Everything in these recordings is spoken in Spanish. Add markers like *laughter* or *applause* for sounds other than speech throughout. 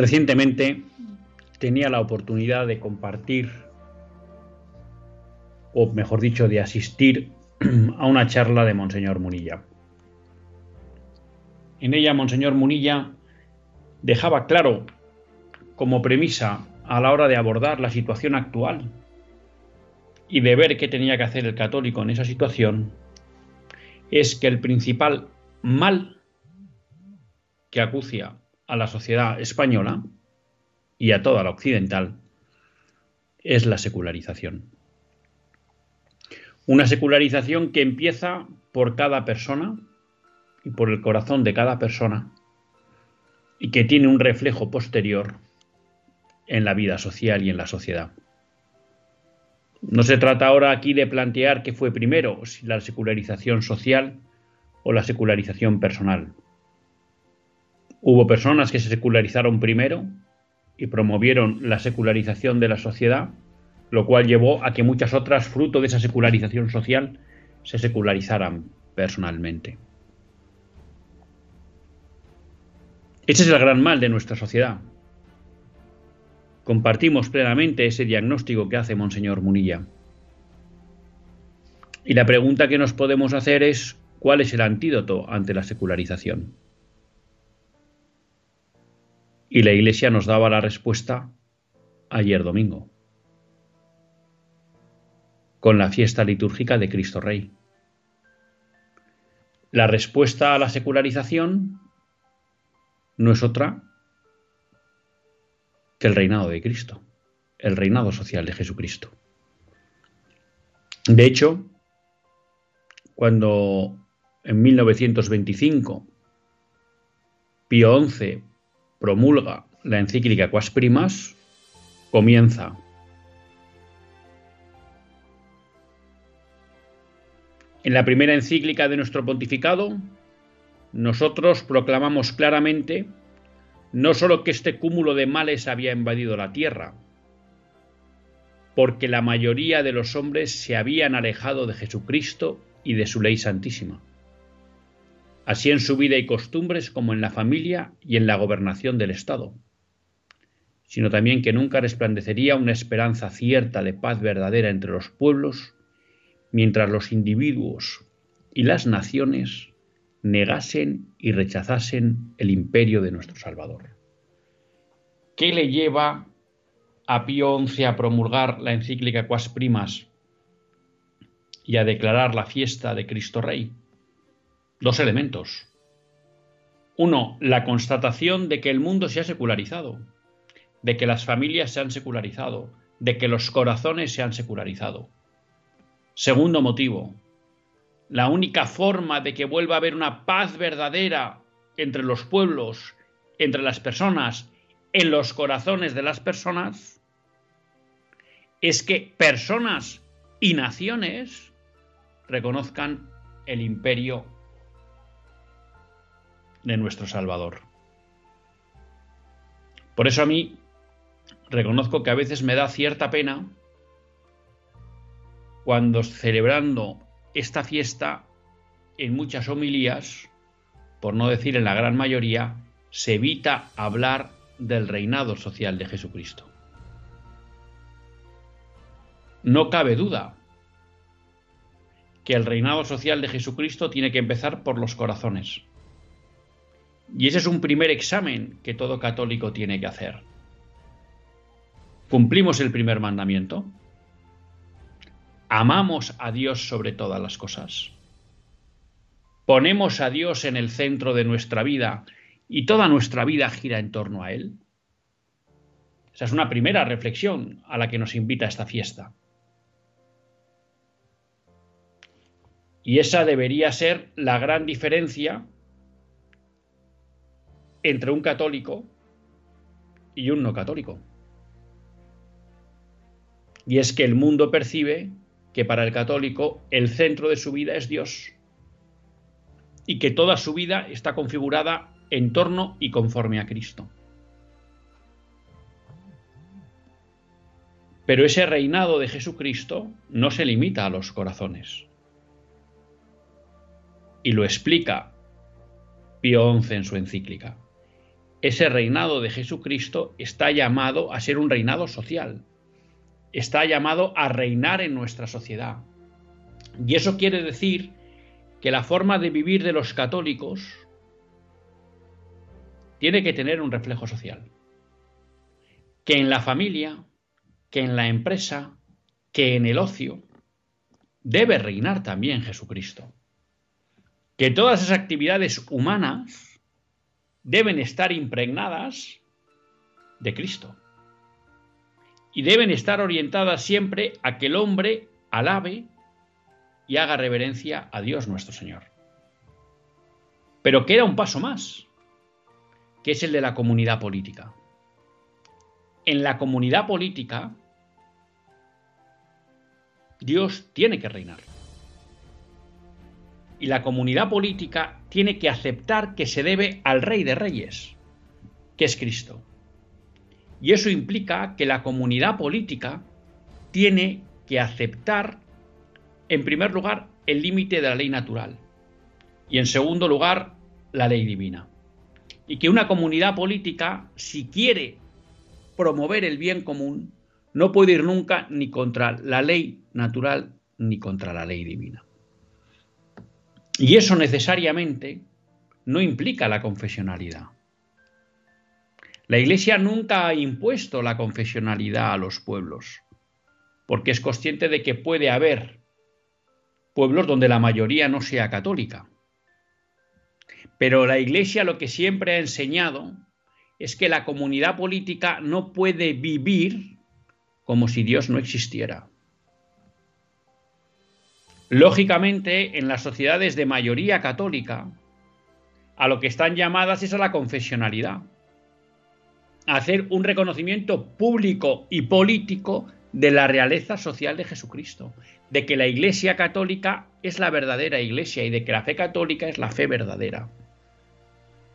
Recientemente tenía la oportunidad de compartir, o mejor dicho, de asistir *clears throat* a una charla de Monseñor Munilla. En ella, Monseñor Munilla dejaba claro, como premisa a la hora de abordar la situación actual y de ver qué tenía que hacer el católico en esa situación, es que el principal mal que acucia a la sociedad española y a toda la occidental es la secularización. Una secularización que empieza por cada persona y por el corazón de cada persona y que tiene un reflejo posterior en la vida social y en la sociedad. No se trata ahora aquí de plantear qué fue primero, si la secularización social o la secularización personal. Hubo personas que se secularizaron primero y promovieron la secularización de la sociedad, lo cual llevó a que muchas otras, fruto de esa secularización social, se secularizaran personalmente. Ese es el gran mal de nuestra sociedad. Compartimos plenamente ese diagnóstico que hace Monseñor Munilla. Y la pregunta que nos podemos hacer es, ¿cuál es el antídoto ante la secularización? Y la Iglesia nos daba la respuesta ayer domingo, con la fiesta litúrgica de Cristo Rey. La respuesta a la secularización no es otra que el reinado de Cristo, el reinado social de Jesucristo. De hecho, cuando en 1925 Pío XI promulga la encíclica Quas Primas, comienza. En la primera encíclica de nuestro pontificado, nosotros proclamamos claramente no sólo que este cúmulo de males había invadido la tierra, porque la mayoría de los hombres se habían alejado de Jesucristo y de su ley santísima así en su vida y costumbres como en la familia y en la gobernación del Estado, sino también que nunca resplandecería una esperanza cierta de paz verdadera entre los pueblos, mientras los individuos y las naciones negasen y rechazasen el imperio de nuestro Salvador. ¿Qué le lleva a Pío XI a promulgar la encíclica Quas Primas y a declarar la fiesta de Cristo Rey? Dos elementos. Uno, la constatación de que el mundo se ha secularizado, de que las familias se han secularizado, de que los corazones se han secularizado. Segundo motivo, la única forma de que vuelva a haber una paz verdadera entre los pueblos, entre las personas, en los corazones de las personas, es que personas y naciones reconozcan el imperio de nuestro Salvador. Por eso a mí reconozco que a veces me da cierta pena cuando celebrando esta fiesta en muchas homilías, por no decir en la gran mayoría, se evita hablar del reinado social de Jesucristo. No cabe duda que el reinado social de Jesucristo tiene que empezar por los corazones. Y ese es un primer examen que todo católico tiene que hacer. ¿Cumplimos el primer mandamiento? ¿Amamos a Dios sobre todas las cosas? ¿Ponemos a Dios en el centro de nuestra vida y toda nuestra vida gira en torno a Él? Esa es una primera reflexión a la que nos invita esta fiesta. Y esa debería ser la gran diferencia entre un católico y un no católico. Y es que el mundo percibe que para el católico el centro de su vida es Dios y que toda su vida está configurada en torno y conforme a Cristo. Pero ese reinado de Jesucristo no se limita a los corazones. Y lo explica Pío XI en su encíclica. Ese reinado de Jesucristo está llamado a ser un reinado social, está llamado a reinar en nuestra sociedad. Y eso quiere decir que la forma de vivir de los católicos tiene que tener un reflejo social. Que en la familia, que en la empresa, que en el ocio, debe reinar también Jesucristo. Que todas esas actividades humanas deben estar impregnadas de Cristo y deben estar orientadas siempre a que el hombre alabe y haga reverencia a Dios nuestro Señor. Pero queda un paso más, que es el de la comunidad política. En la comunidad política, Dios tiene que reinar. Y la comunidad política tiene que aceptar que se debe al Rey de Reyes, que es Cristo. Y eso implica que la comunidad política tiene que aceptar, en primer lugar, el límite de la ley natural y, en segundo lugar, la ley divina. Y que una comunidad política, si quiere promover el bien común, no puede ir nunca ni contra la ley natural ni contra la ley divina. Y eso necesariamente no implica la confesionalidad. La Iglesia nunca ha impuesto la confesionalidad a los pueblos, porque es consciente de que puede haber pueblos donde la mayoría no sea católica. Pero la Iglesia lo que siempre ha enseñado es que la comunidad política no puede vivir como si Dios no existiera. Lógicamente, en las sociedades de mayoría católica, a lo que están llamadas es a la confesionalidad hacer un reconocimiento público y político de la realeza social de Jesucristo, de que la Iglesia católica es la verdadera Iglesia y de que la fe católica es la fe verdadera.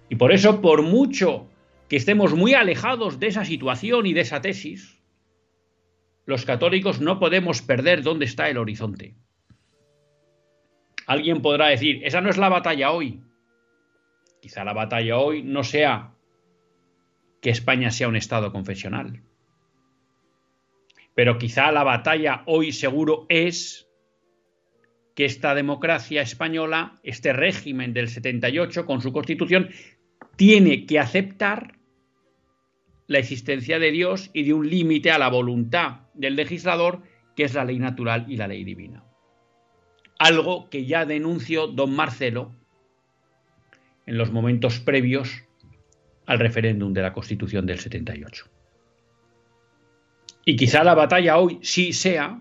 Y por eso, por mucho que estemos muy alejados de esa situación y de esa tesis, los católicos no podemos perder dónde está el horizonte. Alguien podrá decir, esa no es la batalla hoy. Quizá la batalla hoy no sea que España sea un Estado confesional. Pero quizá la batalla hoy seguro es que esta democracia española, este régimen del 78 con su constitución, tiene que aceptar la existencia de Dios y de un límite a la voluntad del legislador, que es la ley natural y la ley divina. Algo que ya denunció don Marcelo en los momentos previos al referéndum de la Constitución del 78. Y quizá la batalla hoy sí sea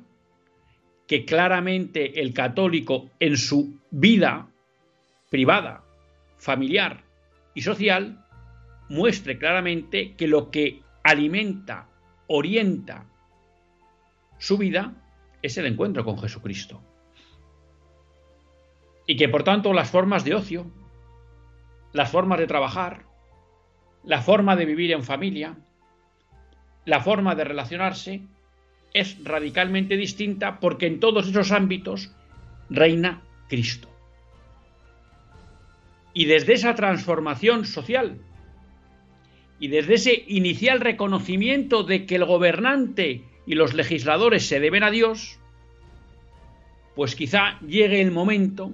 que claramente el católico en su vida privada, familiar y social muestre claramente que lo que alimenta, orienta su vida es el encuentro con Jesucristo. Y que por tanto las formas de ocio, las formas de trabajar, la forma de vivir en familia, la forma de relacionarse, es radicalmente distinta porque en todos esos ámbitos reina Cristo. Y desde esa transformación social y desde ese inicial reconocimiento de que el gobernante y los legisladores se deben a Dios, pues quizá llegue el momento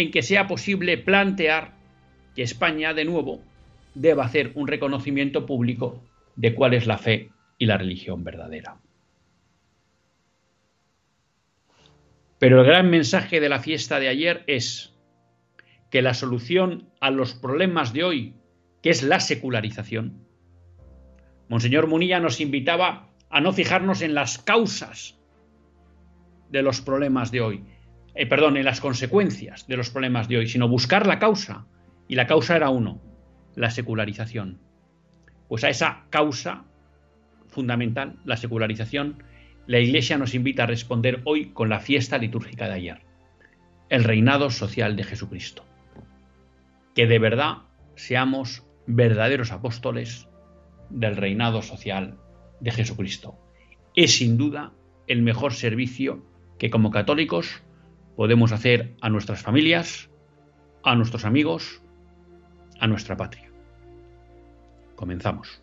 en que sea posible plantear que España de nuevo deba hacer un reconocimiento público de cuál es la fe y la religión verdadera. Pero el gran mensaje de la fiesta de ayer es que la solución a los problemas de hoy, que es la secularización, Monseñor Munilla nos invitaba a no fijarnos en las causas de los problemas de hoy, eh, perdón, en las consecuencias de los problemas de hoy, sino buscar la causa. Y la causa era uno, la secularización. Pues a esa causa fundamental, la secularización, la Iglesia nos invita a responder hoy con la fiesta litúrgica de ayer, el reinado social de Jesucristo. Que de verdad seamos verdaderos apóstoles del reinado social de Jesucristo. Es sin duda el mejor servicio que como católicos podemos hacer a nuestras familias, a nuestros amigos, a nuestra patria. Comenzamos.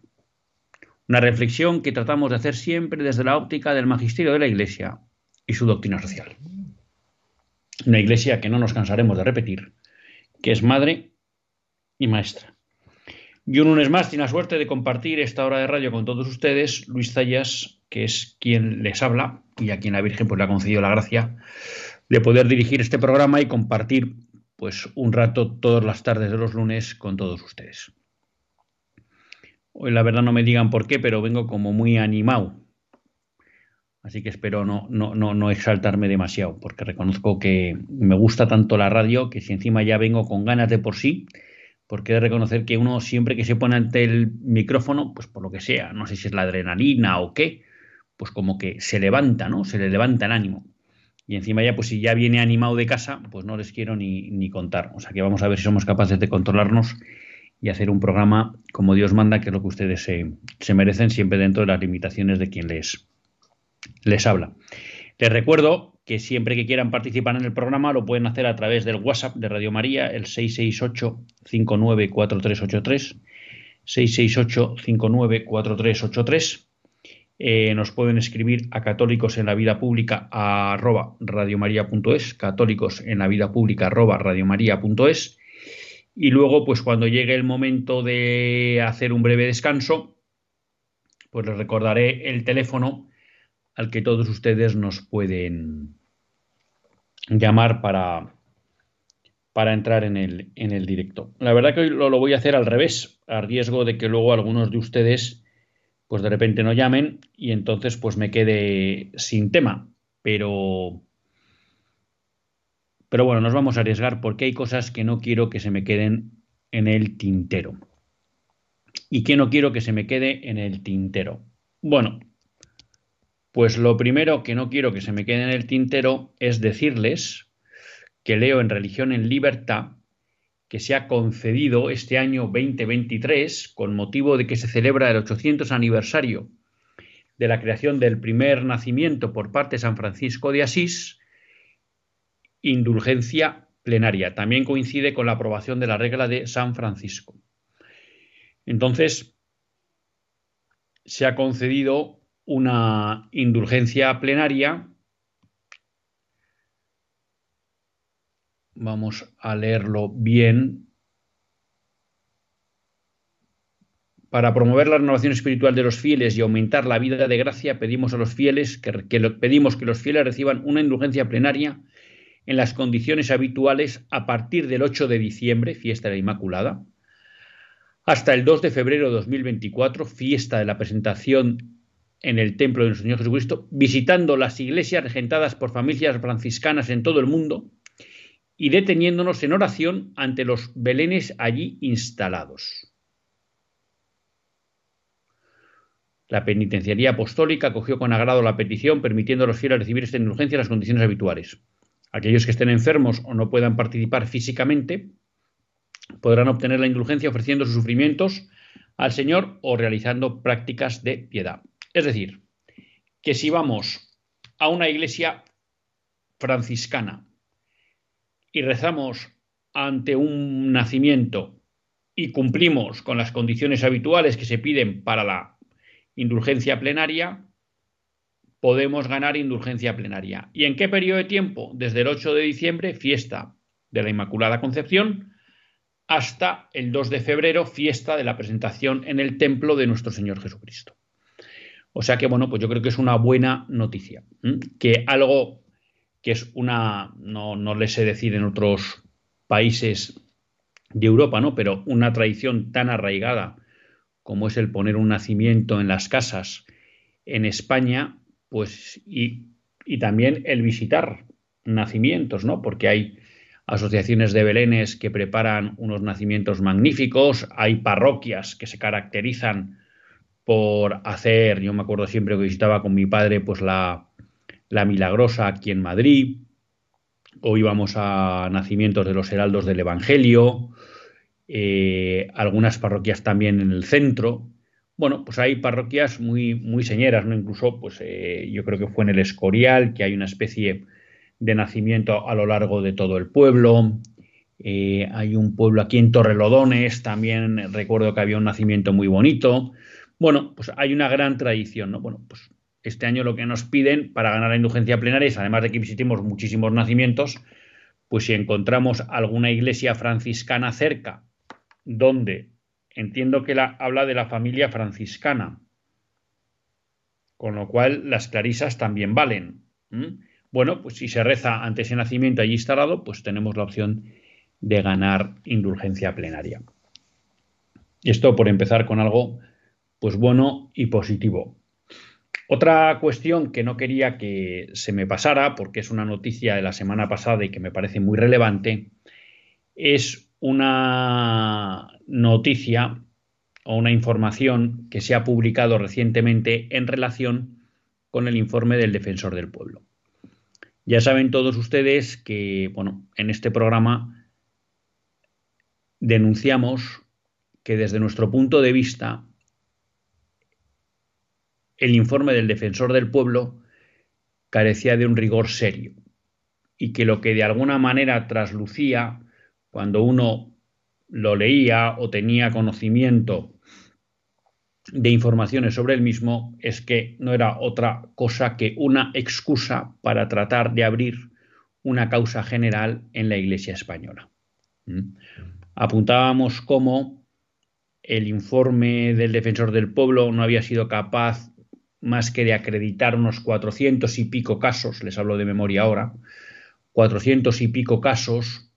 una reflexión que tratamos de hacer siempre desde la óptica del magisterio de la Iglesia y su doctrina social. Una Iglesia que no nos cansaremos de repetir, que es madre y maestra. Y un lunes más tiene la suerte de compartir esta hora de radio con todos ustedes, Luis Zayas, que es quien les habla y a quien la Virgen pues, le ha concedido la gracia de poder dirigir este programa y compartir pues un rato todas las tardes de los lunes con todos ustedes. Hoy la verdad no me digan por qué, pero vengo como muy animado. Así que espero no, no, no, no exaltarme demasiado, porque reconozco que me gusta tanto la radio que si encima ya vengo con ganas de por sí, porque he de reconocer que uno siempre que se pone ante el micrófono, pues por lo que sea, no sé si es la adrenalina o qué, pues como que se levanta, ¿no? Se le levanta el ánimo. Y encima ya, pues si ya viene animado de casa, pues no les quiero ni, ni contar. O sea que vamos a ver si somos capaces de controlarnos y hacer un programa como Dios manda, que es lo que ustedes se, merecen, siempre dentro de las limitaciones de quien les, les habla. Les recuerdo que siempre que quieran participar en el programa lo pueden hacer a través del WhatsApp de Radio María, el 668-594383, 668-594383. Eh, nos pueden escribir a católicos en la vida pública arroba radiomaria.es, católicos en la vida pública arroba radiomaria.es y luego, pues cuando llegue el momento de hacer un breve descanso, pues les recordaré el teléfono al que todos ustedes nos pueden llamar para, para entrar en el, en el directo. La verdad que hoy lo, lo, voy a hacer al revés, a riesgo de que luego algunos de ustedes pues de repente no llamen y entonces pues me quede sin tema. Pero pero bueno, nos vamos a arriesgar porque hay cosas que no quiero que se me queden en el tintero. ¿Y qué no quiero que se me quede en el tintero? Bueno, pues lo primero que no quiero que se me quede en el tintero es decirles que leo en Religión en Libertad que se ha concedido este año 2023 con motivo de que se celebra el 800 aniversario de la creación del primer nacimiento por parte de San Francisco de Asís, indulgencia plenaria. También coincide con la aprobación de la regla de San Francisco. Entonces, se ha concedido una indulgencia plenaria. Vamos a leerlo bien. Para promover la renovación espiritual de los fieles y aumentar la vida de gracia, pedimos a los fieles que, pedimos que los fieles reciban una indulgencia plenaria en las condiciones habituales a partir del 8 de diciembre, fiesta de la Inmaculada, hasta el 2 de febrero de 2024, fiesta de la presentación en el templo de nuestro Señor Jesucristo, visitando las iglesias regentadas por familias franciscanas en todo el mundo y deteniéndonos en oración ante los belenes allí instalados. La penitenciaría apostólica acogió con agrado la petición, permitiendo a los fieles recibir esta indulgencia en las condiciones habituales. Aquellos que estén enfermos o no puedan participar físicamente podrán obtener la indulgencia ofreciendo sus sufrimientos al Señor o realizando prácticas de piedad. Es decir, que si vamos a una iglesia franciscana y rezamos ante un nacimiento y cumplimos con las condiciones habituales que se piden para la indulgencia plenaria, podemos ganar indulgencia plenaria. ¿Y en qué periodo de tiempo? Desde el 8 de diciembre, fiesta de la Inmaculada Concepción, hasta el 2 de febrero, fiesta de la presentación en el templo de nuestro Señor Jesucristo. O sea que, bueno, pues yo creo que es una buena noticia. Que algo que es una, no, no le sé decir en otros países de Europa, ¿no? Pero una tradición tan arraigada como es el poner un nacimiento en las casas en España, pues, y, y también el visitar nacimientos, ¿no? Porque hay asociaciones de belenes que preparan unos nacimientos magníficos, hay parroquias que se caracterizan por hacer, yo me acuerdo siempre que visitaba con mi padre pues la, la Milagrosa aquí en Madrid, o íbamos a nacimientos de los heraldos del Evangelio, eh, algunas parroquias también en el centro. Bueno, pues hay parroquias muy, muy señeras, ¿no? Incluso, pues eh, yo creo que fue en el Escorial, que hay una especie de nacimiento a lo largo de todo el pueblo. Eh, hay un pueblo aquí en Torrelodones, también recuerdo que había un nacimiento muy bonito. Bueno, pues hay una gran tradición, ¿no? Bueno, pues este año lo que nos piden para ganar la indulgencia plenaria es, además de que visitemos muchísimos nacimientos, pues si encontramos alguna iglesia franciscana cerca, donde entiendo que la, habla de la familia franciscana, con lo cual las clarisas también valen. Bueno, pues si se reza ante ese nacimiento allí instalado, pues tenemos la opción de ganar indulgencia plenaria. Y esto por empezar con algo pues bueno y positivo. Otra cuestión que no quería que se me pasara, porque es una noticia de la semana pasada y que me parece muy relevante, es una noticia o una información que se ha publicado recientemente en relación con el informe del defensor del pueblo. Ya saben todos ustedes que, bueno, en este programa denunciamos que desde nuestro punto de vista el informe del defensor del pueblo carecía de un rigor serio y que lo que de alguna manera traslucía cuando uno lo leía o tenía conocimiento de informaciones sobre el mismo es que no era otra cosa que una excusa para tratar de abrir una causa general en la Iglesia española. ¿Mm? Apuntábamos cómo el informe del defensor del pueblo no había sido capaz más que de acreditar unos cuatrocientos y pico casos, les hablo de memoria ahora, cuatrocientos y pico casos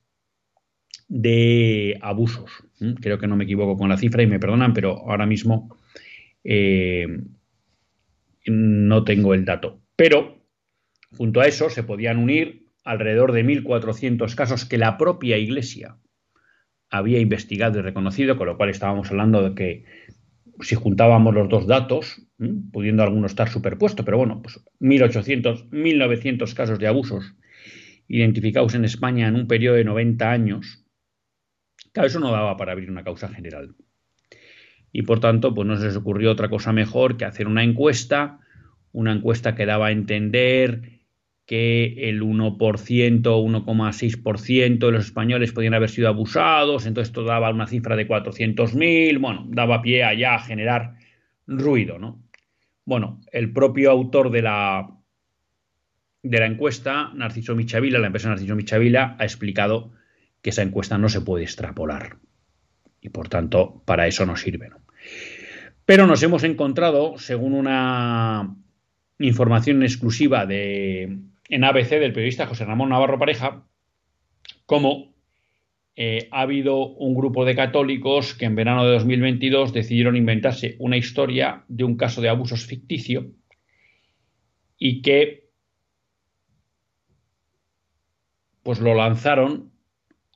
de abusos. Creo que no me equivoco con la cifra y me perdonan, pero ahora mismo eh, no tengo el dato. Pero junto a eso se podían unir alrededor de 1.400 casos que la propia Iglesia había investigado y reconocido, con lo cual estábamos hablando de que si juntábamos los dos datos, pudiendo alguno estar superpuesto, pero bueno, pues 1.800, 1.900 casos de abusos identificados en España en un periodo de 90 años, claro, eso no daba para abrir una causa general y por tanto pues no se les ocurrió otra cosa mejor que hacer una encuesta, una encuesta que daba a entender que el 1%, 1,6% de los españoles podían haber sido abusados, entonces esto daba una cifra de 400.000, bueno, daba pie allá a generar ruido, ¿no? Bueno, el propio autor de la, de la encuesta, Narciso Michavila, la empresa Narciso Michavila, ha explicado que esa encuesta no se puede extrapolar y por tanto para eso no sirve. Pero nos hemos encontrado, según una información exclusiva de, en ABC del periodista José Ramón Navarro Pareja, como eh, ha habido un grupo de católicos que en verano de 2022 decidieron inventarse una historia de un caso de abusos ficticio y que pues lo lanzaron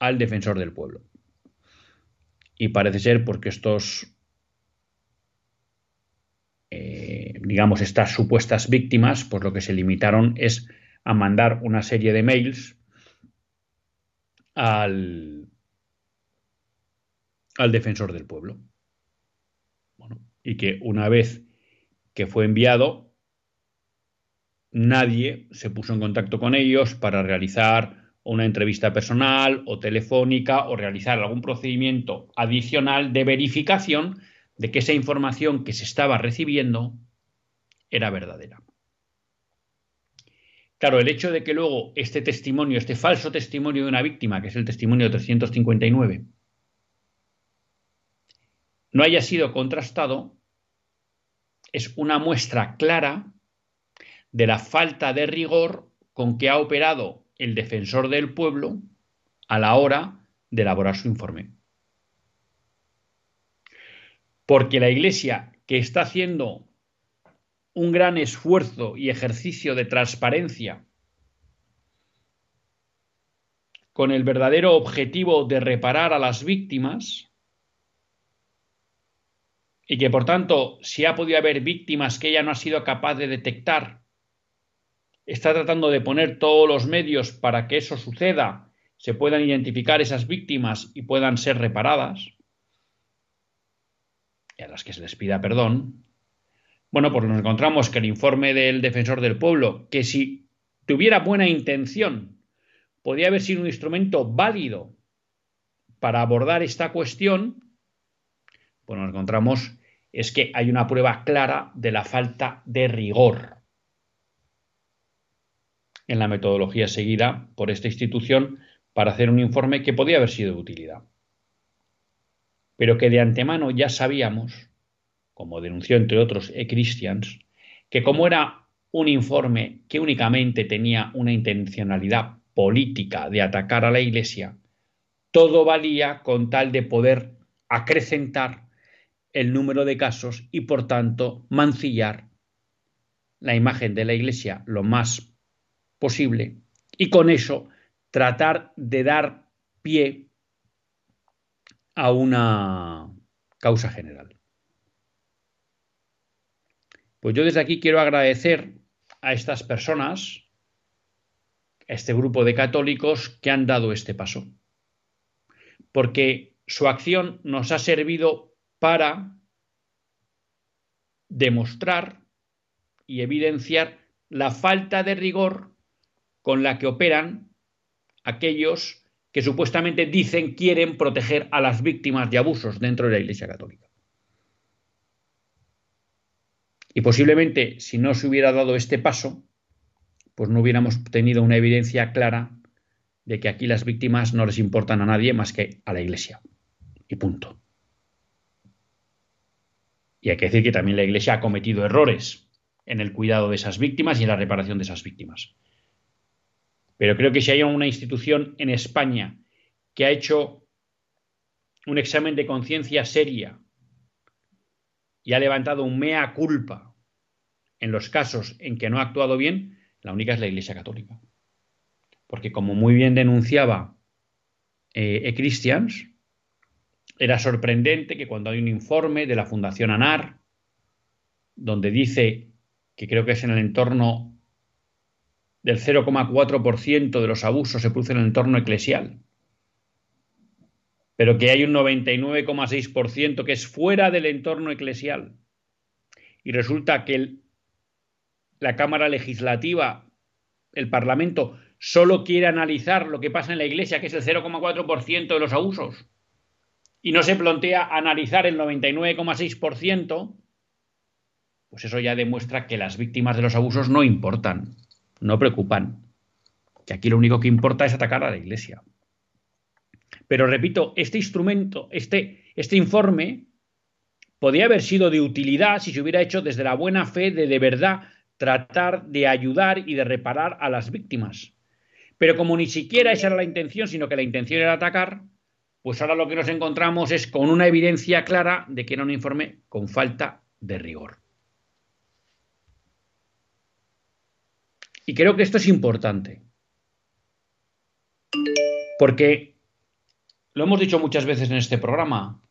al defensor del pueblo. Y parece ser porque estos eh, digamos, estas supuestas víctimas, pues lo que se limitaron es a mandar una serie de mails al, al defensor del pueblo. y que una vez que fue enviado, nadie se puso en contacto con ellos para realizar una entrevista personal o telefónica o realizar algún procedimiento adicional de verificación de que esa información que se estaba recibiendo era verdadera. Claro, el hecho de que luego este testimonio, este falso testimonio de una víctima, que es el testimonio 359, no haya sido contrastado, es una muestra clara de la falta de rigor con que ha operado el defensor del pueblo a la hora de elaborar su informe. Porque la Iglesia, que está haciendo un gran esfuerzo y ejercicio de transparencia con el verdadero objetivo de reparar a las víctimas, y que por tanto, si ha podido haber víctimas que ella no ha sido capaz de detectar, está tratando de poner todos los medios para que eso suceda, se puedan identificar esas víctimas y puedan ser reparadas y a las que se les pida perdón, bueno, pues nos encontramos que el informe del defensor del pueblo, que si tuviera buena intención, podría haber sido un instrumento válido para abordar esta cuestión, pues nos encontramos es que hay una prueba clara de la falta de rigor en la metodología seguida por esta institución para hacer un informe que podía haber sido de utilidad. Pero que de antemano ya sabíamos, como denunció entre otros E-Christians, que como era un informe que únicamente tenía una intencionalidad política de atacar a la Iglesia, todo valía con tal de poder acrecentar el número de casos y por tanto mancillar la imagen de la Iglesia lo más posible y con eso tratar de dar pie a una causa general. Pues yo desde aquí quiero agradecer a estas personas, a este grupo de católicos que han dado este paso, porque su acción nos ha servido para demostrar y evidenciar la falta de rigor con la que operan aquellos que supuestamente dicen quieren proteger a las víctimas de abusos dentro de la Iglesia Católica. Y posiblemente si no se hubiera dado este paso, pues no hubiéramos tenido una evidencia clara de que aquí las víctimas no les importan a nadie más que a la Iglesia. Y punto. Y hay que decir que también la Iglesia ha cometido errores en el cuidado de esas víctimas y en la reparación de esas víctimas. Pero creo que si hay una institución en España que ha hecho un examen de conciencia seria y ha levantado un mea culpa en los casos en que no ha actuado bien, la única es la Iglesia Católica. Porque como muy bien denunciaba eh, e Christians, era sorprendente que cuando hay un informe de la Fundación ANAR, donde dice que creo que es en el entorno del 0,4% de los abusos se producen en el entorno eclesial, pero que hay un 99,6% que es fuera del entorno eclesial. Y resulta que la Cámara Legislativa el Parlamento solo quiere analizar lo que pasa en la Iglesia, que es el 0,4% de los abusos, y no se plantea analizar el 99,6%, pues eso ya demuestra que las víctimas de los abusos no importan, no preocupan, que aquí lo único que importa es atacar a la Iglesia. Pero repito, este instrumento, este, este informe, podría haber sido de utilidad si se hubiera hecho desde la buena fe de de verdad tratar de ayudar y de reparar a las víctimas. Pero como ni siquiera esa era la intención, sino que la intención era atacar, pues ahora lo que nos encontramos es con una evidencia clara de que era un informe con falta de rigor. Y creo que esto es importante. Porque lo hemos dicho muchas veces en este programa,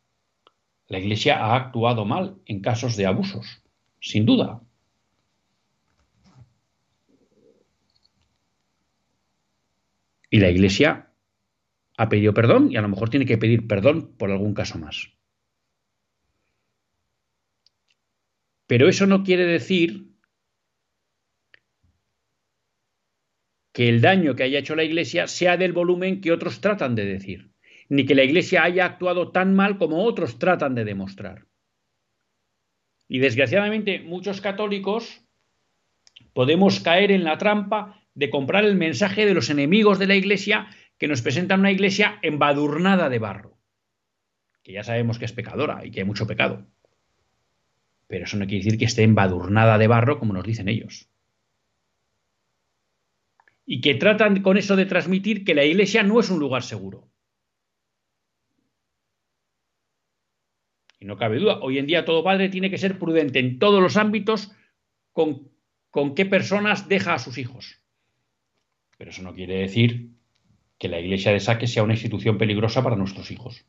la Iglesia ha actuado mal en casos de abusos, sin duda. Y la Iglesia ha pedido perdón y a lo mejor tiene que pedir perdón por algún caso más. Pero eso no quiere decir que el daño que haya hecho la Iglesia sea del volumen que otros tratan de decir, ni que la Iglesia haya actuado tan mal como otros tratan de demostrar. Y desgraciadamente muchos católicos podemos caer en la trampa de comprar el mensaje de los enemigos de la Iglesia que nos presentan una Iglesia embadurnada de barro, que ya sabemos que es pecadora y que hay mucho pecado. Pero eso no quiere decir que esté embadurnada de barro como nos dicen ellos. Y que tratan con eso de transmitir que la Iglesia no es un lugar seguro. Y no cabe duda, hoy en día todo padre tiene que ser prudente en todos los ámbitos con, con qué personas deja a sus hijos. Pero eso no quiere decir que la iglesia de saque sea una institución peligrosa para nuestros hijos.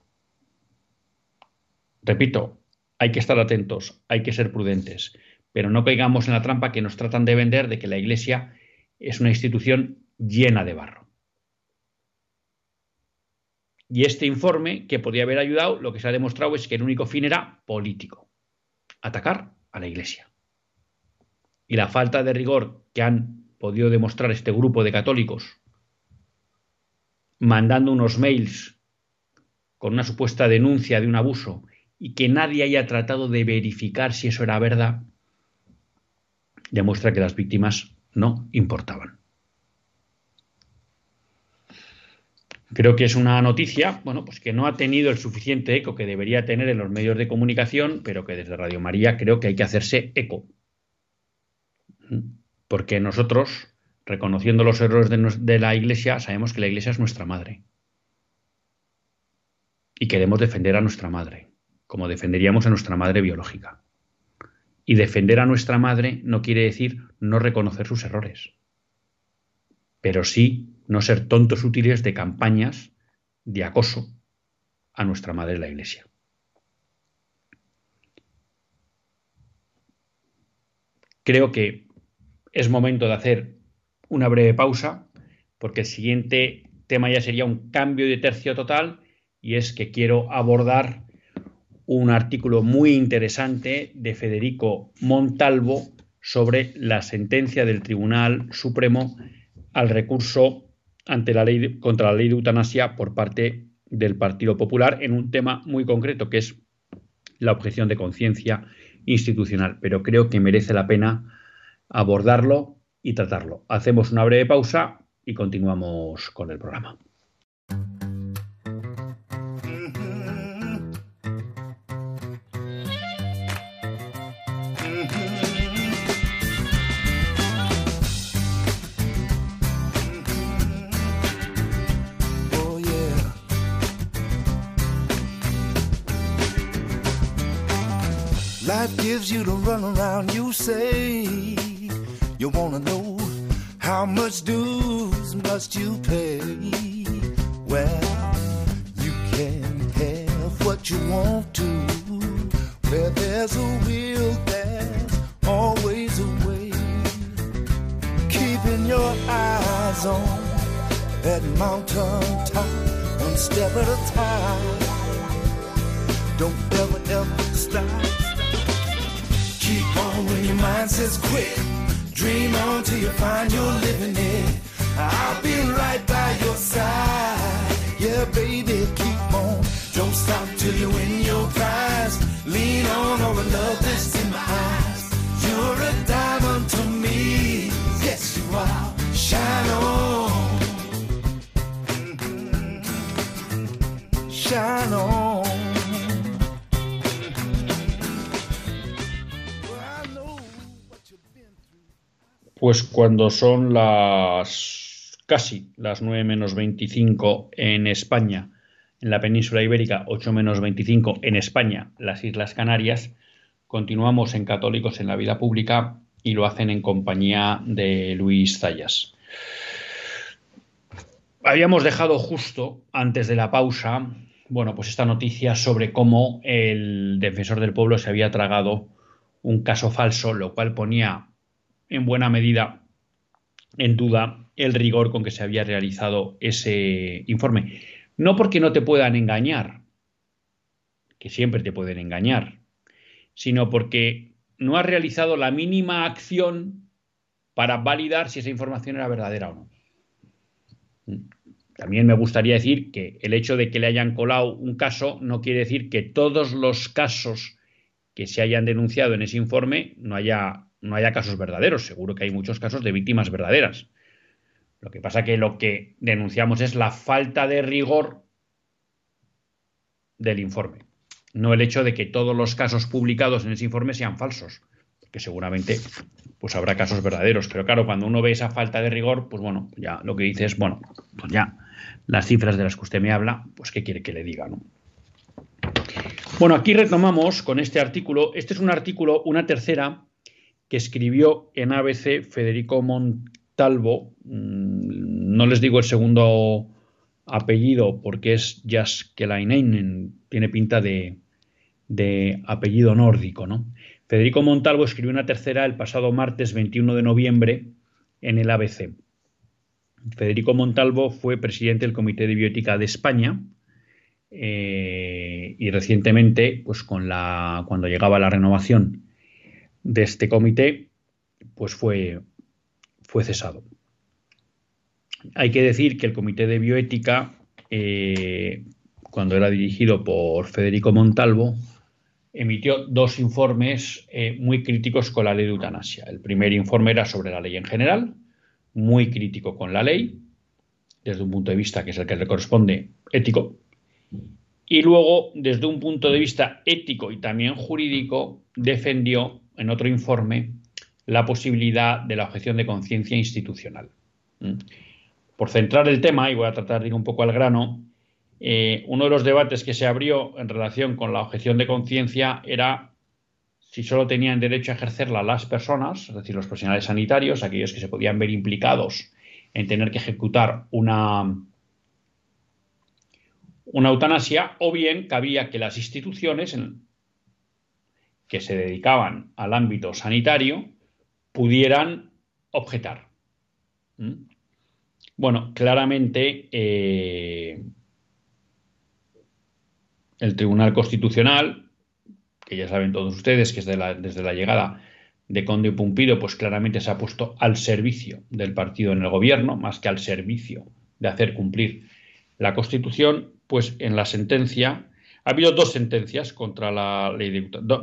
Repito, hay que estar atentos, hay que ser prudentes, pero no caigamos en la trampa que nos tratan de vender de que la iglesia es una institución llena de barro. Y este informe, que podría haber ayudado, lo que se ha demostrado es que el único fin era político, atacar a la iglesia. Y la falta de rigor que han podido demostrar este grupo de católicos mandando unos mails con una supuesta denuncia de un abuso y que nadie haya tratado de verificar si eso era verdad, demuestra que las víctimas no importaban. Creo que es una noticia, bueno, pues que no ha tenido el suficiente eco que debería tener en los medios de comunicación, pero que desde Radio María creo que hay que hacerse eco porque nosotros, reconociendo los errores de, la Iglesia, sabemos que la Iglesia es nuestra madre. Y queremos defender a nuestra madre, como defenderíamos a nuestra madre biológica. Y defender a nuestra madre no quiere decir no reconocer sus errores, pero sí no ser tontos útiles de campañas de acoso a nuestra madre la Iglesia. Creo que es momento de hacer una breve pausa, porque el siguiente tema ya sería un cambio de tercio total, y es que quiero abordar un artículo muy interesante de Federico Montalvo sobre la sentencia del Tribunal Supremo al recurso ante la ley contra la ley de eutanasia por parte del Partido Popular en un tema muy concreto que es la objeción de conciencia institucional, pero creo que merece la pena abordarlo y tratarlo. Hacemos una breve pausa y continuamos con el programa. Gives you the run around, you say. You wanna know how much dues must you pay? Well, you can have what you want to. Where there's a will, there's always a way. Keeping your eyes on that mountain top, one step at a time. Don't ever, ever stop. Your mind says quit Dream on till you find your living it. I'll be right by your side. Yeah, baby, keep on. Don't stop till you win your prize. Lean on all the love that's in my eyes. You're a diamond to me. Yes, you are. Shine on. Shine on. Pues cuando son las casi las 9 menos 25 en España, en la península ibérica, 8 menos 25 en España, las Islas Canarias, continuamos en Católicos en la Vida Pública y lo hacen en compañía de Luis Zayas. Habíamos dejado justo antes de la pausa, bueno, pues esta noticia sobre cómo el defensor del pueblo se había tragado un caso falso, lo cual ponía en buena medida en duda el rigor con que se había realizado ese informe. No porque no te puedan engañar, que siempre te pueden engañar, sino porque no has realizado la mínima acción para validar si esa información era verdadera o no. También me gustaría decir que el hecho de que le hayan colado un caso no quiere decir que todos los casos que se hayan denunciado en ese informe no haya no haya casos verdaderos. Seguro que hay muchos casos de víctimas verdaderas. Lo que pasa que lo que denunciamos es la falta de rigor del informe, no el hecho de que todos los casos publicados en ese informe sean falsos, que seguramente pues habrá casos verdaderos, pero claro, cuando uno ve esa falta de rigor, pues bueno, ya lo que dice es, bueno, pues ya las cifras de las que usted me habla, pues qué quiere que le diga, ¿no? Bueno, aquí retomamos con este artículo, este es un artículo, una tercera que escribió en ABC Federico Montalvo, mm, no les digo el segundo apellido porque es Jaskelainen, tiene pinta de, apellido nórdico, ¿no? Federico Montalvo escribió una tercera el pasado martes 21 de noviembre en el ABC. Federico Montalvo fue presidente del Comité de Bioética de España eh, y recientemente, pues cuando llegaba la renovación de este comité, pues fue, fue cesado. Hay que decir que el Comité de Bioética, eh, cuando era dirigido por Federico Montalvo, emitió dos informes eh, muy críticos con la ley de eutanasia. El primer informe era sobre la ley en general, muy crítico con la ley, desde un punto de vista que es el que le corresponde ético, y luego, desde un punto de vista ético y también jurídico, defendió en otro informe la posibilidad de la objeción de conciencia institucional. ¿Mm? Por centrar el tema, y voy a tratar de ir un poco al grano, eh, uno de los debates que se abrió en relación con la objeción de conciencia era si solo tenían derecho a ejercerla las personas, es decir, los profesionales sanitarios, aquellos que se podían ver implicados en tener que ejecutar una, una eutanasia, o bien cabía que las instituciones, que se dedicaban al ámbito sanitario pudieran objetar. ¿Mm? Bueno, claramente eh, el Tribunal Constitucional, que ya saben todos ustedes que desde la, desde la llegada de Conde Pumpido, pues claramente se ha puesto al servicio del partido en el gobierno, más que al servicio de hacer cumplir la Constitución, pues en la sentencia ha habido dos sentencias contra la ley de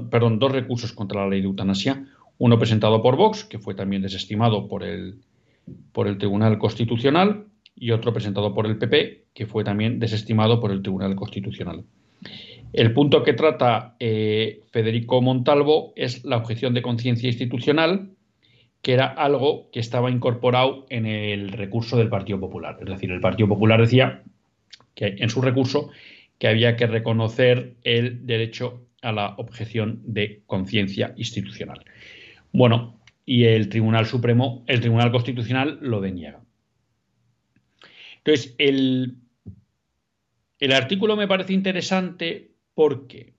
perdón, dos recursos contra la ley de eutanasia, uno presentado por Vox, que fue también desestimado por el, por el Tribunal Constitucional, y otro presentado por el PP, que fue también desestimado por el Tribunal Constitucional. El punto que trata eh, Federico Montalvo es la objeción de conciencia institucional, que era algo que estaba incorporado en el recurso del Partido Popular. Es decir, el Partido Popular decía que en su recurso que había que reconocer el derecho a la objeción de conciencia institucional. Bueno, y el Tribunal Supremo, el Tribunal Constitucional lo deniega. Entonces, el, el artículo me parece interesante porque,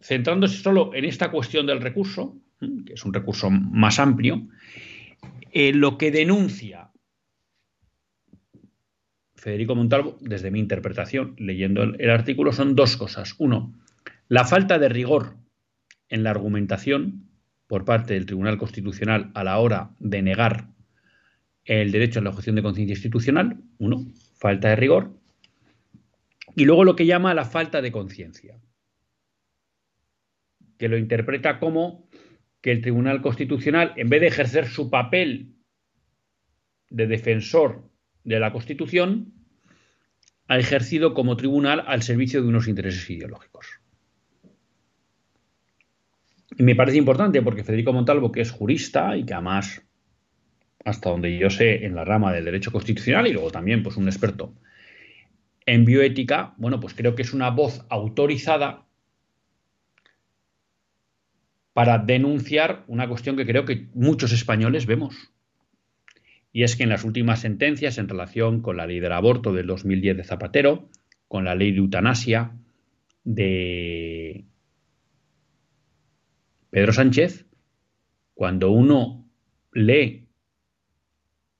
centrándose solo en esta cuestión del recurso, que es un recurso más amplio, eh, lo que denuncia Federico Montalvo, desde mi interpretación, leyendo el, artículo, son dos cosas. Uno, la falta de rigor en la argumentación por parte del Tribunal Constitucional a la hora de negar el derecho a la objeción de conciencia institucional, uno, falta de rigor, y luego lo que llama la falta de conciencia, que lo interpreta como que el Tribunal Constitucional, en vez de ejercer su papel de defensor de la Constitución, ha ejercido como tribunal al servicio de unos intereses ideológicos. Y me parece importante porque Federico Montalvo, que es jurista y que además, hasta donde yo sé, en la rama del derecho constitucional y luego también pues un experto en bioética, bueno, pues creo que es una voz autorizada para denunciar una cuestión que creo que muchos españoles vemos. Y es que en las últimas sentencias en relación con la ley del aborto del 2010 de Zapatero, con la ley de eutanasia de Pedro Sánchez, cuando uno lee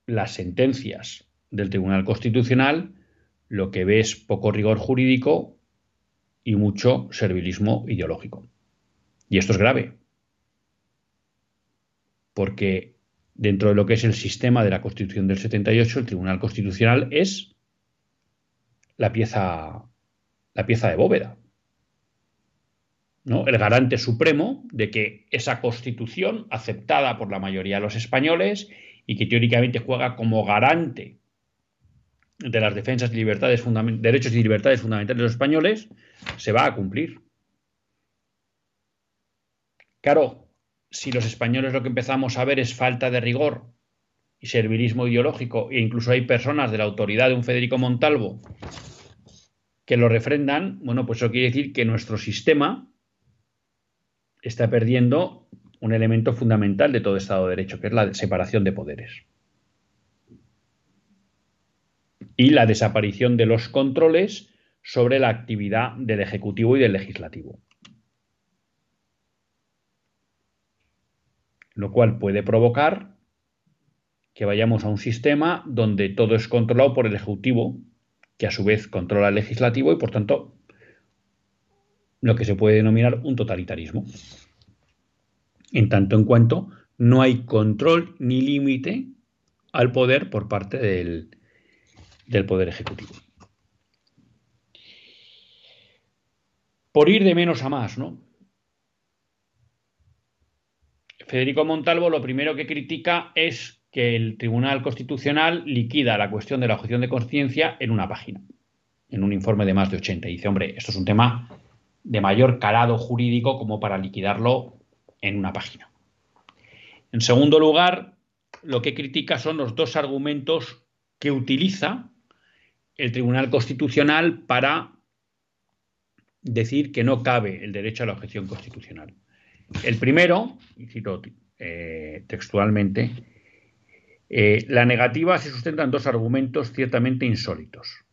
las sentencias del Tribunal Constitucional, lo que ve es poco rigor jurídico y mucho servilismo ideológico. Y esto es grave, porque dentro de lo que es el sistema de la Constitución del 78, el Tribunal Constitucional es la pieza, la pieza de bóveda. ¿no? El garante supremo de que esa Constitución, aceptada por la mayoría de los españoles y que teóricamente juega como garante de las defensas y libertades derechos y libertades fundamentales de los españoles se va a cumplir. Claro, si los españoles lo que empezamos a ver es falta de rigor y servilismo ideológico, e incluso hay personas de la autoridad de un Federico Montalvo que lo refrendan, bueno, pues eso quiere decir que nuestro sistema está perdiendo un elemento fundamental de todo Estado de Derecho, que es la separación de poderes. y la desaparición de los controles sobre la actividad del Ejecutivo y del Legislativo. Lo cual puede provocar que vayamos a un sistema donde todo es controlado por el Ejecutivo, que a su vez controla el Legislativo y por tanto lo que se puede denominar un totalitarismo. En tanto en cuanto no hay control ni límite al poder por parte del, del Poder Ejecutivo. Por ir de menos a más, ¿no? Federico Montalvo lo primero que critica es que el Tribunal Constitucional liquida la cuestión de la objeción de conciencia en una página, en un informe de más de 80. Y dice, hombre, esto es un tema de mayor calado jurídico como para liquidarlo en una página. En segundo lugar, lo que critica son los dos argumentos que utiliza el Tribunal Constitucional para decir que no cabe el derecho a la objeción constitucional. El primero, y cito eh, textualmente, eh, la negativa se sustenta en dos argumentos ciertamente insólitos.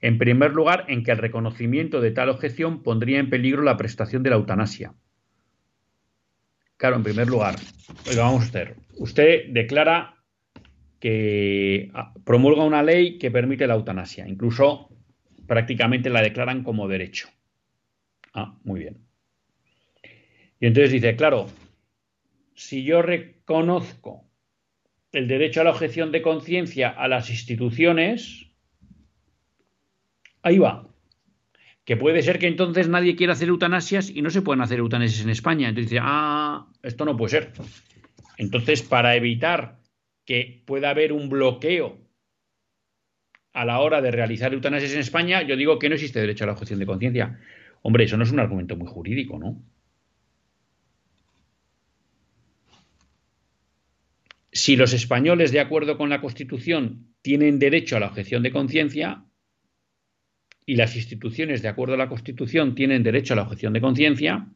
En primer lugar, en que el reconocimiento de tal objeción pondría en peligro la prestación de la eutanasia. Claro, en primer lugar, vamos a hacer. Usted declara que ah, promulga una ley que permite la eutanasia. Incluso prácticamente la declaran como derecho. Ah, muy bien. Y entonces dice, claro, si yo reconozco el derecho a la objeción de conciencia a las instituciones, ahí va. Que puede ser que entonces nadie quiera hacer eutanasias y no se pueden hacer eutanasias en España. Entonces dice, ah, esto no puede ser. Entonces, para evitar que pueda haber un bloqueo a la hora de realizar eutanasias en España, yo digo que no existe derecho a la objeción de conciencia. Hombre, eso no es un argumento muy jurídico, ¿no? Si los españoles, de acuerdo con la Constitución, tienen derecho a la objeción de conciencia y las instituciones, de acuerdo a la Constitución, tienen derecho a la objeción de conciencia,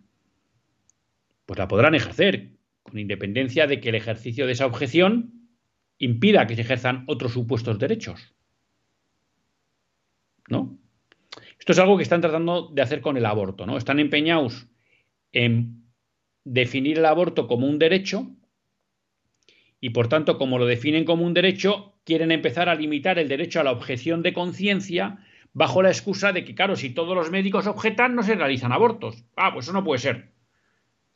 pues la podrán ejercer, con independencia de que el ejercicio de esa objeción impida que se ejerzan otros supuestos derechos. ¿No? Esto es algo que están tratando de hacer con el aborto, ¿no? Están empeñados en definir el aborto como un derecho y por tanto, como lo definen como un derecho, quieren empezar a limitar el derecho a la objeción de conciencia bajo la excusa de que, claro, si todos los médicos objetan, no se realizan abortos. Ah, pues eso no puede ser.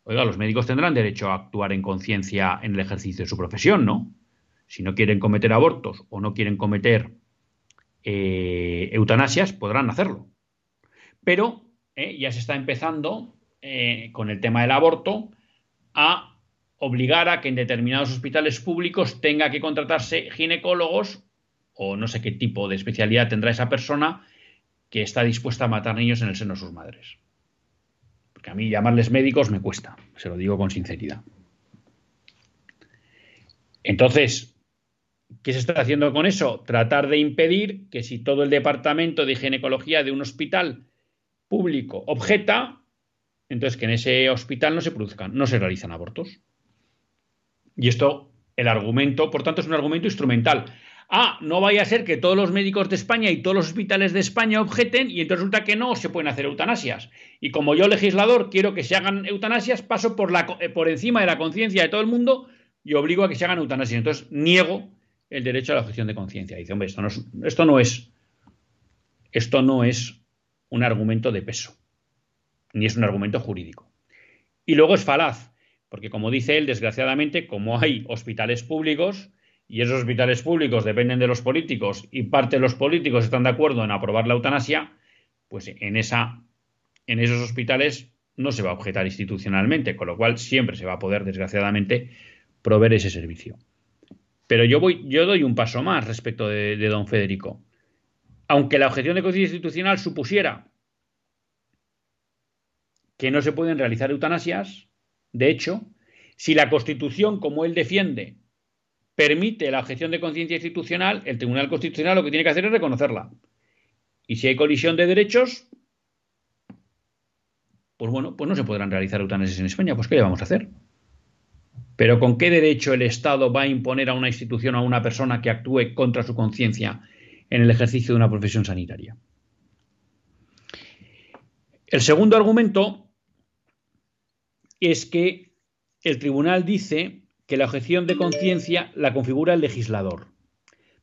Oiga, los médicos tendrán derecho a actuar en conciencia en el ejercicio de su profesión, ¿no? Si no quieren cometer abortos o no quieren cometer eh, eutanasias, podrán hacerlo. Pero eh, ya se está empezando eh, con el tema del aborto a obligar a que en determinados hospitales públicos tenga que contratarse ginecólogos o no sé qué tipo de especialidad tendrá esa persona que está dispuesta a matar niños en el seno de sus madres. Porque a mí llamarles médicos me cuesta, se lo digo con sinceridad. Entonces, ¿qué se está haciendo con eso? Tratar de impedir que si todo el departamento de ginecología de un hospital público objeta, entonces que en ese hospital no se produzcan, no se realizan abortos. Y esto, el argumento, por tanto, es un argumento instrumental. Ah, no vaya a ser que todos los médicos de España y todos los hospitales de España objeten y entonces resulta que no se pueden hacer eutanasias. Y como yo, legislador, quiero que se hagan eutanasias, paso por, la, eh, por encima de la conciencia de todo el mundo y obligo a que se hagan eutanasias. Entonces niego el derecho a la objeción de conciencia. Dice, hombre, esto no, es, esto no es esto no es un argumento de peso, ni es un argumento jurídico. Y luego es falaz, porque como dice él, desgraciadamente, como hay hospitales públicos, y esos hospitales públicos dependen de los políticos y parte de los políticos están de acuerdo en aprobar la eutanasia, pues en, esa, en esos hospitales no se va a objetar institucionalmente, con lo cual siempre se va a poder, desgraciadamente, proveer ese servicio. Pero yo, voy, yo doy un paso más respecto de, don Federico. Aunque la objeción de conciencia institucional supusiera que no se pueden realizar eutanasias, de hecho, si la Constitución, como él defiende, permite la objeción de conciencia institucional, el Tribunal Constitucional lo que tiene que hacer es reconocerla. Y si hay colisión de derechos, pues bueno, pues no se podrán realizar eutanasias en España. Pues ¿qué le vamos a hacer? Pero ¿con qué derecho el Estado va a imponer a una institución o a una persona que actúe contra su conciencia en el ejercicio de una profesión sanitaria? El segundo argumento es que el tribunal dice que la objeción de conciencia la configura el legislador.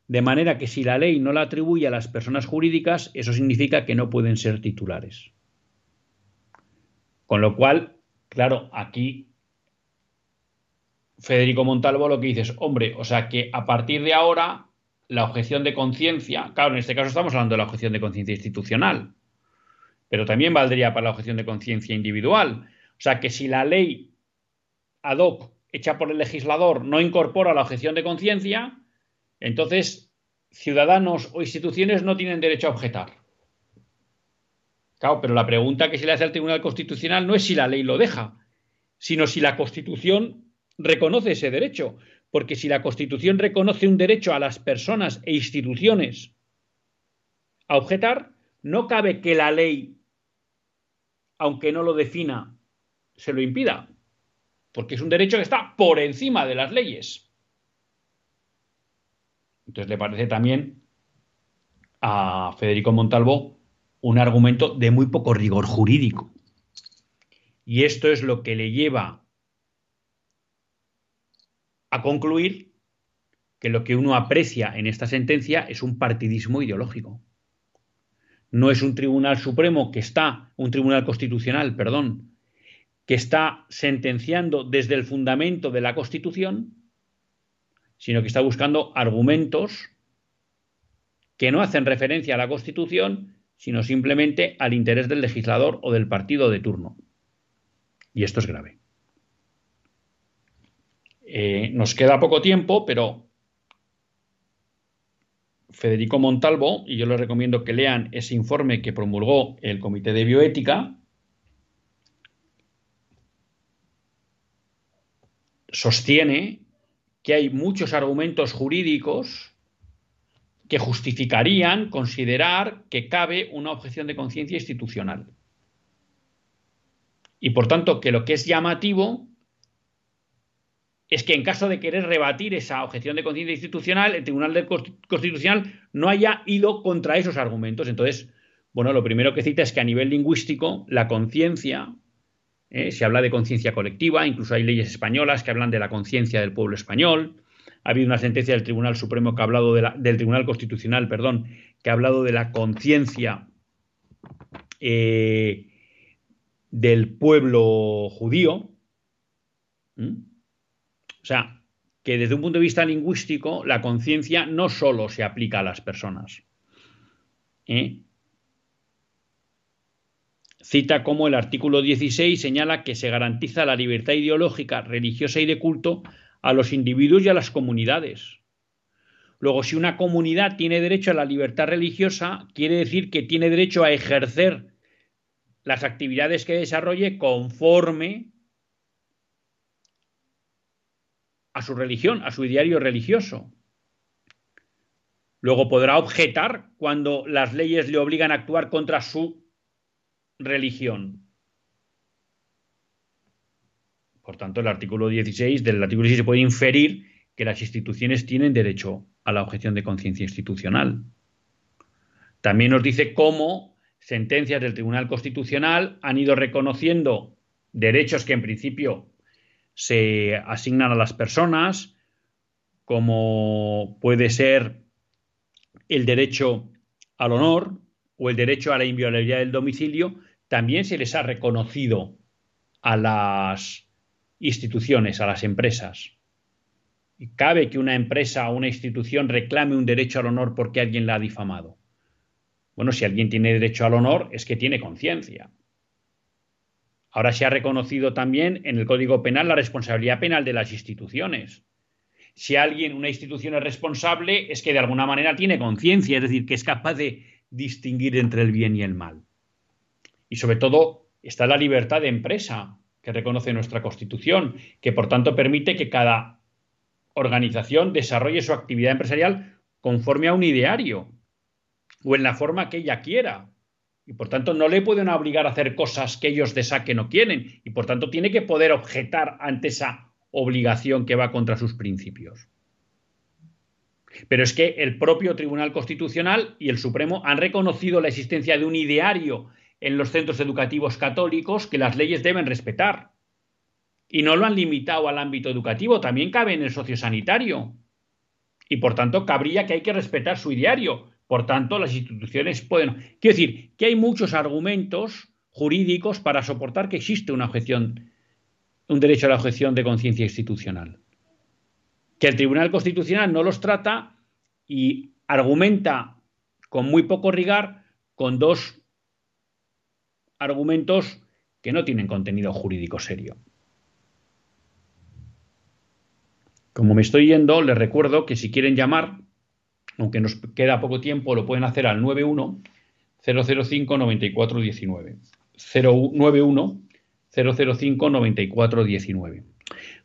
De manera que si la ley no la atribuye a las personas jurídicas, eso significa que no pueden ser titulares. Con lo cual, claro, aquí Federico Montalvo lo que dice es, hombre, o sea que a partir de ahora la objeción de conciencia, claro, en este caso estamos hablando de la objeción de conciencia institucional, pero también valdría para la objeción de conciencia individual. Sea que si la ley ad hoc hecha por el legislador no incorpora la objeción de conciencia, entonces ciudadanos o instituciones no tienen derecho a objetar. Claro, pero la pregunta que se le hace al Tribunal Constitucional no es si la ley lo deja, sino si la Constitución reconoce ese derecho. Porque si la Constitución reconoce un derecho a las personas e instituciones a objetar, no cabe que la ley, aunque no lo defina, se lo impida porque es un derecho que está por encima de las leyes. Entonces le parece también a Federico Montalvo un argumento de muy poco rigor jurídico. Y esto es lo que le lleva a concluir que lo que uno aprecia en esta sentencia es un partidismo ideológico. No es un tribunal supremo que está, un tribunal constitucional, perdón, que está sentenciando desde el fundamento de la Constitución, sino que está buscando argumentos que no hacen referencia a la Constitución, sino simplemente al interés del legislador o del partido de turno. Y esto es grave. Eh, nos queda poco tiempo, pero Federico Montalvo, y yo les recomiendo que lean ese informe que promulgó el Comité de Bioética, sostiene que hay muchos argumentos jurídicos que justificarían considerar que cabe una objeción de conciencia institucional. Y por tanto, que lo que es llamativo es que en caso de querer rebatir esa objeción de conciencia institucional, el Tribunal Constitucional no haya ido contra esos argumentos. Entonces, bueno, lo primero que cita es que a nivel lingüístico la conciencia ¿eh? se habla de conciencia colectiva, incluso hay leyes españolas que hablan de la conciencia del pueblo español. Ha habido una sentencia del Tribunal Supremo que ha hablado de la, del Tribunal Constitucional, perdón, que ha hablado de la conciencia eh, del pueblo judío. O sea, que desde un punto de vista lingüístico, la conciencia no solo se aplica a las personas. ¿eh? Cita como el artículo 16 señala que se garantiza la libertad ideológica, religiosa y de culto a los individuos y a las comunidades. Luego, si una comunidad tiene derecho a la libertad religiosa, quiere decir que tiene derecho a ejercer las actividades que desarrolle conforme a su religión, a su diario religioso. Luego podrá objetar cuando las leyes le obligan a actuar contra su religión. Por tanto, el artículo 16 del artículo 16 se puede inferir que las instituciones tienen derecho a la objeción de conciencia institucional. También nos dice cómo sentencias del Tribunal Constitucional han ido reconociendo derechos que en principio se asignan a las personas, como puede ser el derecho al honor o el derecho a la inviolabilidad del domicilio, también se les ha reconocido a las instituciones, a las empresas. Y cabe que una empresa o una institución reclame un derecho al honor porque alguien la ha difamado. Bueno, si alguien tiene derecho al honor es que tiene conciencia. Ahora se ha reconocido también en el Código Penal la responsabilidad penal de las instituciones. Si alguien, una institución es responsable, es que de alguna manera tiene conciencia, es decir, que es capaz de distinguir entre el bien y el mal. Y sobre todo está la libertad de empresa que reconoce nuestra Constitución, que por tanto permite que cada organización desarrolle su actividad empresarial conforme a un ideario o en la forma que ella quiera. Y por tanto no le pueden obligar a hacer cosas que ellos de saque no quieren. Y por tanto tiene que poder objetar ante esa obligación que va contra sus principios. Pero es que el propio Tribunal Constitucional y el Supremo han reconocido la existencia de un ideario en los centros educativos católicos que las leyes deben respetar. Y no lo han limitado al ámbito educativo, también cabe en el sociosanitario. Y por tanto cabría que hay que respetar su ideario, por tanto, las instituciones pueden. Quiero decir que hay muchos argumentos jurídicos para soportar que existe una objeción, un derecho a la objeción de conciencia institucional. Que el Tribunal Constitucional no los trata y argumenta con muy poco rigor con dos argumentos que no tienen contenido jurídico serio. Como me estoy yendo, les recuerdo que si quieren llamar aunque nos queda poco tiempo, lo pueden hacer al 91 005 9419. 091 005 9419.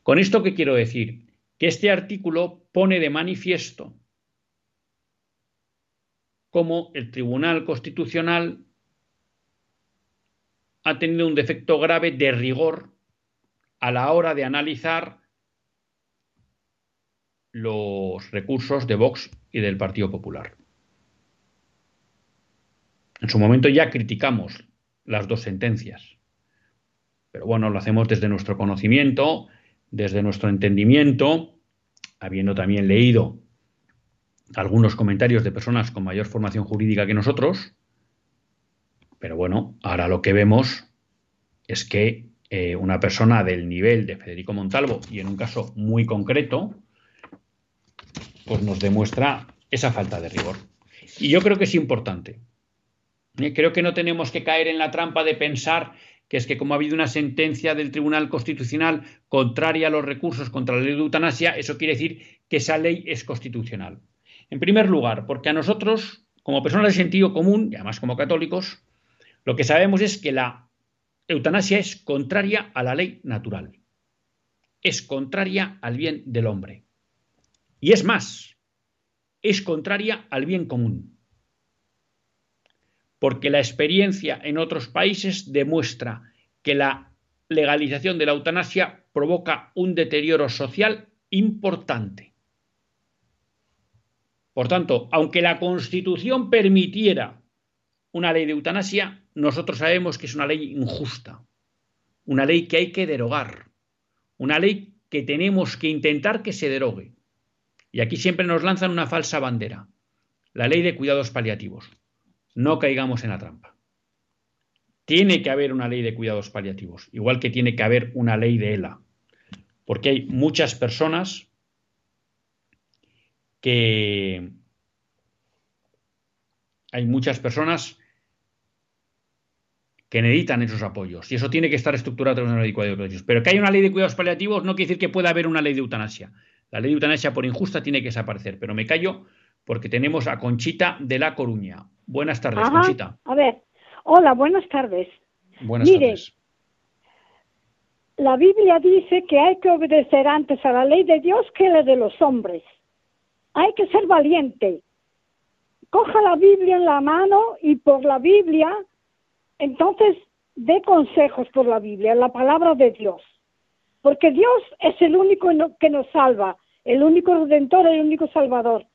Con esto, ¿qué quiero decir? Que este artículo pone de manifiesto cómo el Tribunal Constitucional ha tenido un defecto grave de rigor a la hora de analizar los recursos de Vox y del Partido Popular. En su momento ya criticamos las dos sentencias, pero bueno, lo hacemos desde nuestro conocimiento, desde nuestro entendimiento, habiendo también leído algunos comentarios de personas con mayor formación jurídica que nosotros, pero bueno, ahora lo que vemos es que eh, una persona del nivel de Federico Montalvo, y en un caso muy concreto, pues nos demuestra esa falta de rigor. Y yo creo que es importante. Eh, creo que no tenemos que caer en la trampa de pensar que es que como ha habido una sentencia del Tribunal Constitucional contraria a los recursos contra la ley de eutanasia, eso quiere decir que esa ley es constitucional. En primer lugar, porque a nosotros, como personas de sentido común, y además como católicos, lo que sabemos es que la eutanasia es contraria a la ley natural. Es contraria al bien del hombre. Y es más, es contraria al bien común. Porque la experiencia en otros países demuestra que la legalización de la eutanasia provoca un deterioro social importante. Por tanto, aunque la Constitución permitiera una ley de eutanasia, nosotros sabemos que es una ley injusta, una ley que hay que derogar, una ley que tenemos que intentar que se derogue. Y aquí siempre nos lanzan una falsa bandera, la ley de cuidados paliativos. No caigamos en la trampa. Tiene que haber una ley de cuidados paliativos, igual que tiene que haber una ley de ELA. Porque hay muchas personas que... Hay muchas personas que necesitan esos apoyos. Y eso tiene que estar estructurado en una ley de cuidados paliativos. Pero que haya una ley de cuidados paliativos no quiere decir que pueda haber una ley de eutanasia. La ley de eutanasia por injusta tiene que desaparecer. Pero me callo porque tenemos a Conchita de La Coruña. Buenas tardes, Conchita. A ver, hola, buenas tardes. Buenas Mire, tardes. La Biblia dice que hay que obedecer antes a la ley de Dios que a la de los hombres. Hay que ser valiente. Coja la Biblia en la mano y por la Biblia entonces, dé consejos por la Biblia, la palabra de Dios. Porque Dios es el único que nos salva, el único redentor, el único salvador.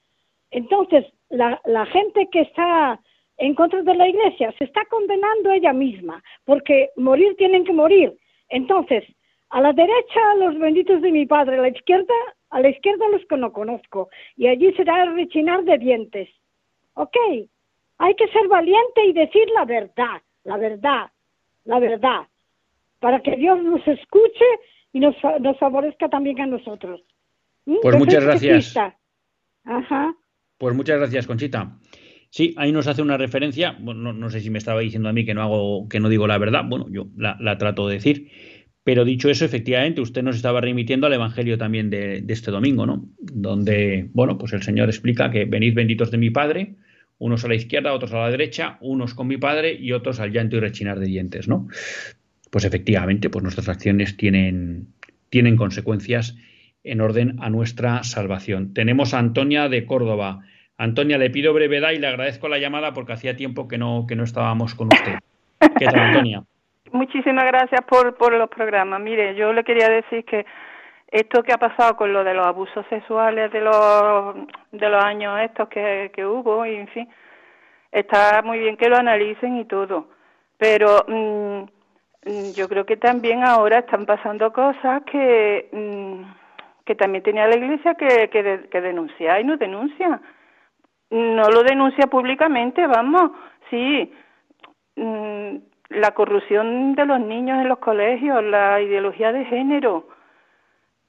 Entonces, la, gente que está en contra de la iglesia se está condenando ella misma, porque morir tienen que morir. Entonces, a la derecha los benditos de mi padre, a la izquierda, a la izquierda los que no conozco, y allí será el rechinar de dientes. Ok, hay que ser valiente y decir la verdad la verdad, la verdad, para que Dios nos escuche y nos, nos favorezca también a nosotros. ¿Mm? Pues muchas gracias. Ajá. Pues muchas gracias, Conchita. Sí, ahí nos hace una referencia, bueno, no, sé si me estaba diciendo a mí que no hago, que no digo la verdad, bueno, yo la, trato de decir, pero dicho eso, efectivamente, usted nos estaba remitiendo al Evangelio también de, de, este domingo, ¿no? Donde, bueno, pues el Señor explica que venid benditos de mi Padre, unos a la izquierda, otros a la derecha, unos con mi padre y otros al llanto y rechinar de dientes, ¿no? Pues efectivamente, pues nuestras acciones tienen, tienen consecuencias en orden a nuestra salvación. Tenemos a Antonia de Córdoba. Antonia, le pido brevedad y le agradezco la llamada porque hacía tiempo que no, que no estábamos con usted. ¿Qué tal, Antonia? *laughs* Muchísimas gracias por, por los programas. Mire, yo le quería decir que esto que ha pasado con lo de los abusos sexuales de los de los años estos que, que hubo y en fin está muy bien que lo analicen y todo pero mm, yo creo que también ahora están pasando cosas que mm, que también tenía la iglesia que, que, que denunciar y no denuncia no lo denuncia públicamente vamos sí mm, la corrupción de los niños en los colegios la ideología de género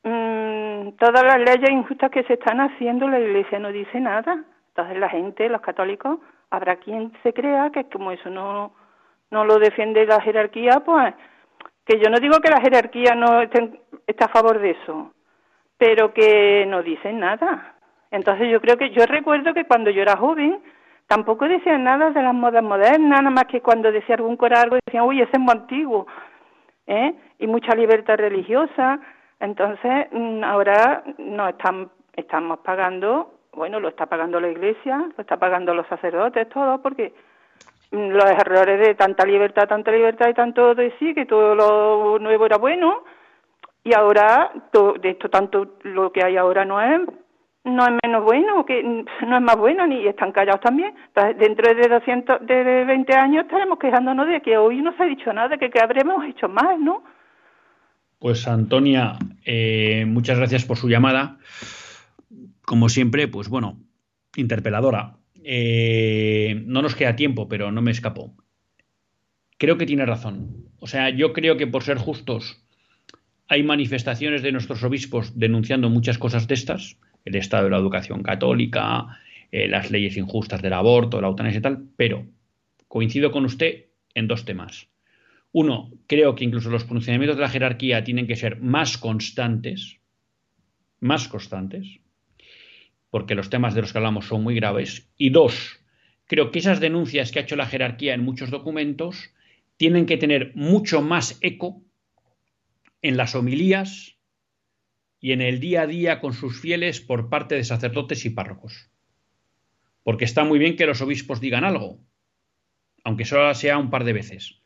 Mm, todas las leyes injustas que se están haciendo, la Iglesia no dice nada. Entonces la gente, los católicos, habrá quien se crea que como eso no, no lo defiende la jerarquía, pues que yo no digo que la jerarquía no esté, a favor de eso, pero que no dicen nada. Entonces yo creo que yo recuerdo que cuando yo era joven tampoco decían nada de las modas modernas, nada más que cuando decía algún coral algo decían, uy, ese es muy antiguo, ¿eh? Y mucha libertad religiosa, entonces, mm, ahora no están, estamos pagando, bueno, lo está pagando la Iglesia, lo está pagando los sacerdotes, todo, porque mm, los errores de tanta libertad, tanta libertad y tanto de que todo lo nuevo era bueno, y ahora de esto tanto lo que hay ahora no es no es menos bueno, que *laughs* no es más bueno, ni están callados también. Dentro de 200, de 20 años estaremos quejándonos de que hoy no se ha dicho nada, de que, que habremos hecho más, ¿no? Pues Antonia, eh, muchas gracias por su llamada. Como siempre, pues bueno, interpeladora. Eh, no nos queda tiempo, pero no me escapó. Creo que tiene razón. O sea, yo creo que por ser justos, hay manifestaciones de nuestros obispos denunciando muchas cosas de estas, el estado de la educación católica, eh, las leyes injustas del aborto, la eutanasia y tal, pero coincido con usted en dos temas. Uno, creo que incluso los pronunciamientos de la jerarquía tienen que ser más constantes, más constantes, porque los temas de los que hablamos son muy graves. Y dos, creo que esas denuncias que ha hecho la jerarquía en muchos documentos tienen que tener mucho más eco en las homilías y en el día a día con sus fieles por parte de sacerdotes y párrocos. Porque está muy bien que los obispos digan algo, aunque solo sea un par de veces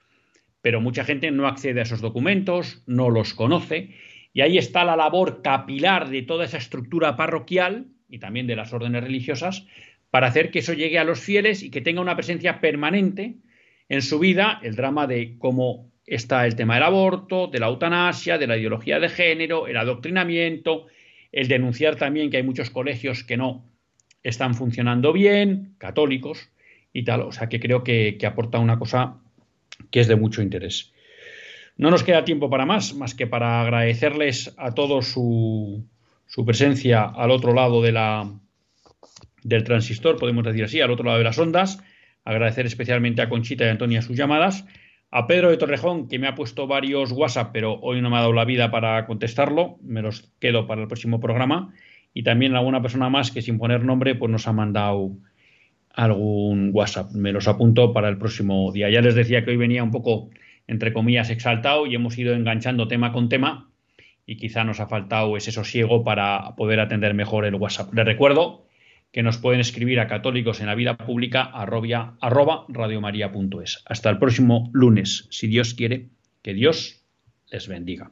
pero mucha gente no accede a esos documentos, no los conoce, y ahí está la labor capilar de toda esa estructura parroquial y también de las órdenes religiosas para hacer que eso llegue a los fieles y que tenga una presencia permanente en su vida el drama de cómo está el tema del aborto, de la eutanasia, de la ideología de género, el adoctrinamiento, el denunciar también que hay muchos colegios que no están funcionando bien, católicos y tal. O sea que creo que, aporta una cosa que es de mucho interés. No nos queda tiempo para más, más que para agradecerles a todos su, su presencia al otro lado de la, del transistor, podemos decir así, al otro lado de las ondas. Agradecer especialmente a Conchita y a Antonia sus llamadas. A Pedro de Torrejón, que me ha puesto varios WhatsApp, pero hoy no me ha dado la vida para contestarlo. Me los quedo para el próximo programa. Y también alguna persona más que sin poner nombre, pues nos ha mandado algún WhatsApp. Me los apunto para el próximo día. Ya les decía que hoy venía un poco, entre comillas, exaltado y hemos ido enganchando tema con tema y quizá nos ha faltado ese sosiego para poder atender mejor el WhatsApp. Les recuerdo que nos pueden escribir a católicos en la vida pública arroba, arroba radiomaria.es. Hasta el próximo lunes, si Dios quiere, que Dios les bendiga.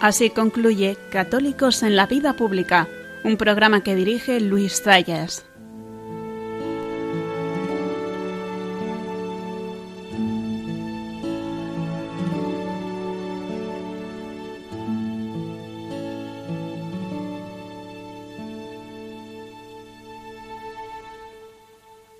Así concluye Católicos en la Vida Pública, un programa que dirige Luis Zayas.